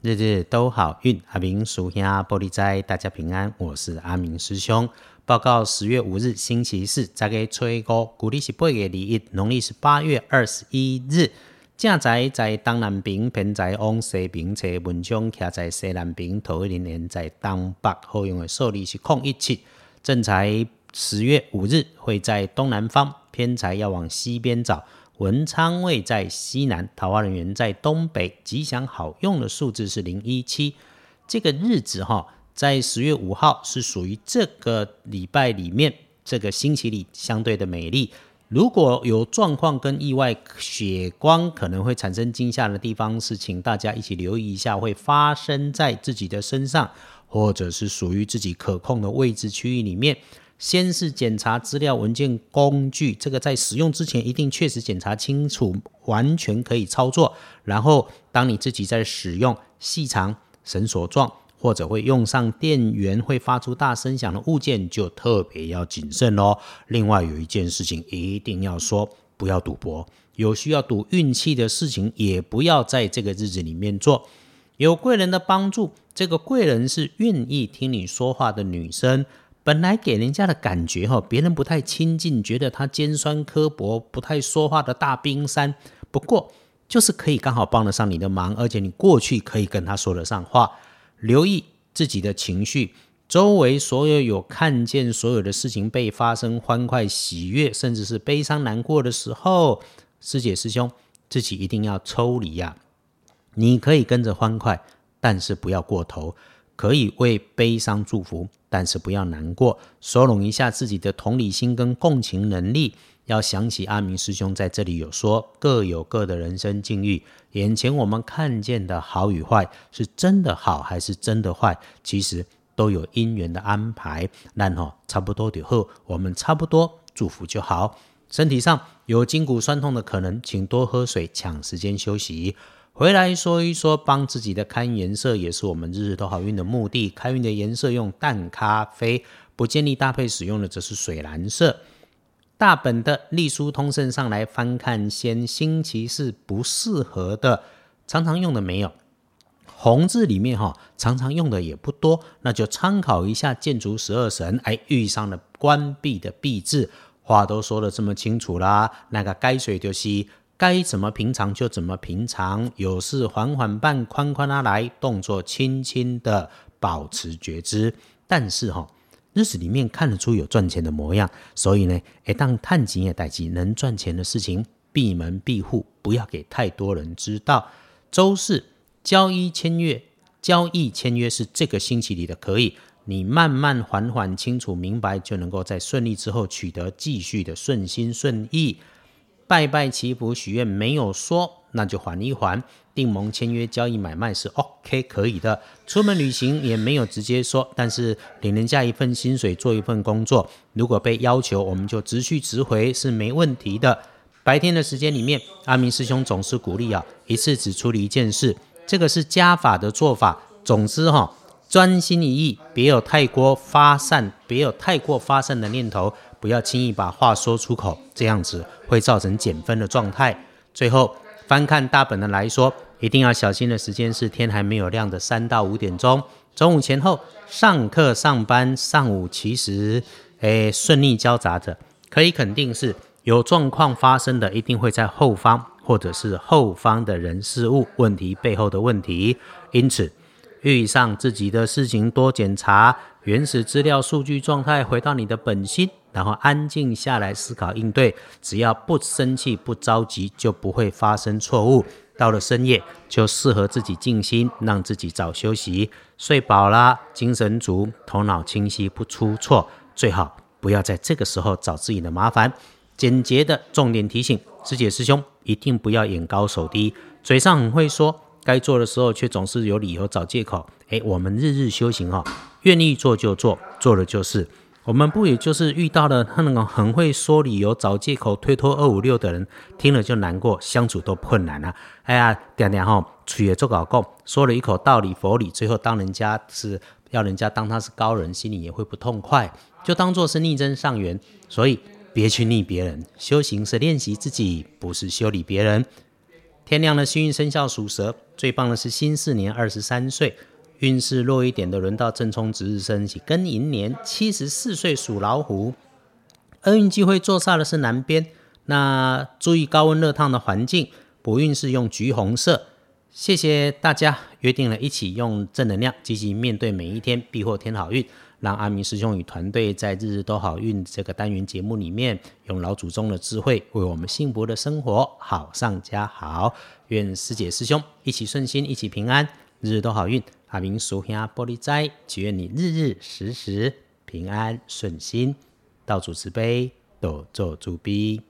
日日都好运。阿明属下玻璃斋，大家平安。我是阿明师兄。报告十月五日星期四，再给吹歌。古历是八月二一，农历是八月二十一日。正在在东南边，偏在往西边，车文章徛在西南边，头一年在东北，后用的受力是空一七。正财十月五日会在东南方，偏财要往西边找。文昌位在西南，桃花人员在东北，吉祥好用的数字是零一七。这个日子哈，在十月五号是属于这个礼拜里面这个星期里相对的美丽。如果有状况跟意外血光可能会产生惊吓的地方，是请大家一起留意一下，会发生在自己的身上，或者是属于自己可控的位置区域里面。先是检查资料文件工具，这个在使用之前一定确实检查清楚，完全可以操作。然后，当你自己在使用细长、绳索状，或者会用上电源会发出大声响的物件，就特别要谨慎哦。另外，有一件事情一定要说，不要赌博，有需要赌运气的事情，也不要在这个日子里面做。有贵人的帮助，这个贵人是愿意听你说话的女生。本来给人家的感觉哈，别人不太亲近，觉得他尖酸刻薄、不太说话的大冰山。不过就是可以刚好帮得上你的忙，而且你过去可以跟他说得上话。留意自己的情绪，周围所有有看见所有的事情被发生，欢快、喜悦，甚至是悲伤、难过的时候，师姐师兄自己一定要抽离呀。你可以跟着欢快，但是不要过头。可以为悲伤祝福，但是不要难过，收拢一下自己的同理心跟共情能力。要想起阿明师兄在这里有说，各有各的人生境遇，眼前我们看见的好与坏，是真的好还是真的坏，其实都有因缘的安排。那哈，差不多以后，我们差不多祝福就好。身体上有筋骨酸痛的可能，请多喝水，抢时间休息。回来说一说，帮自己的看颜色也是我们日日都好运的目的。开运的颜色用淡咖啡，不建议搭配使用的则是水蓝色。大本的隶书通胜上来翻看，先星期四不适合的，常常用的没有。红字里面哈，常常用的也不多，那就参考一下建筑十二神，哎，遇上了关闭的闭字，话都说的这么清楚啦，那个该水就是。该怎么平常就怎么平常，有事缓缓办，宽宽拉来，动作轻轻的，保持觉知。但是哈，日子里面看得出有赚钱的模样，所以呢，一当探紧也待机，能赚钱的事情，闭门闭户，不要给太多人知道。周四交易签约，交易签约是这个星期里的可以，你慢慢缓缓清楚明白，就能够在顺利之后取得继续的顺心顺意。拜拜祈福许愿没有说，那就缓一缓。订盟签约交易买卖是 OK 可以的。出门旅行也没有直接说，但是领人家一份薪水做一份工作，如果被要求，我们就直去直回是没问题的。白天的时间里面，阿明师兄总是鼓励啊，一次只处理一件事，这个是加法的做法。总之哈，专心一意，别有太过发散，别有太过发散的念头。不要轻易把话说出口，这样子会造成减分的状态。最后翻看大本的来说，一定要小心的时间是天还没有亮的三到五点钟，中午前后上课上班。上午其实诶顺利交杂着，可以肯定是有状况发生的，一定会在后方或者是后方的人事物问题背后的问题。因此遇上自己的事情多检查原始资料数据状态，回到你的本心。然后安静下来思考应对，只要不生气不着急，就不会发生错误。到了深夜，就适合自己静心，让自己早休息，睡饱了，精神足，头脑清晰，不出错。最好不要在这个时候找自己的麻烦。简洁的重点提醒，师姐师兄一定不要眼高手低，嘴上很会说，该做的时候却总是有理由找借口。诶，我们日日修行哈，愿意做就做，做了就是。我们不也就是遇到了那种很会说理由、找借口、推脱二五六的人，听了就难过，相处都困难了。哎呀，点点哈，嘴也做搞够，说了一口道理佛理，最后当人家是要人家当他是高人，心里也会不痛快，就当做是逆增上缘。所以别去逆别人，修行是练习自己，不是修理别人。天亮的幸运生肖属蛇，最棒的是辛巳年二十三岁，运势弱一点的轮到正冲值日生起庚寅年七十四岁属老虎。厄运机会坐煞的是南边，那注意高温热烫的环境，补运是用橘红色。谢谢大家，约定了一起用正能量积极面对每一天，必获天好运。让阿明师兄与团队在日日都好运这个单元节目里面，用老祖宗的智慧，为我们幸福的生活好上加好。愿师姐师兄一起顺心，一起平安，日日都好运。阿明叔兄玻璃斋，祈愿你日日时时平安顺心，道主慈悲，多做主逼。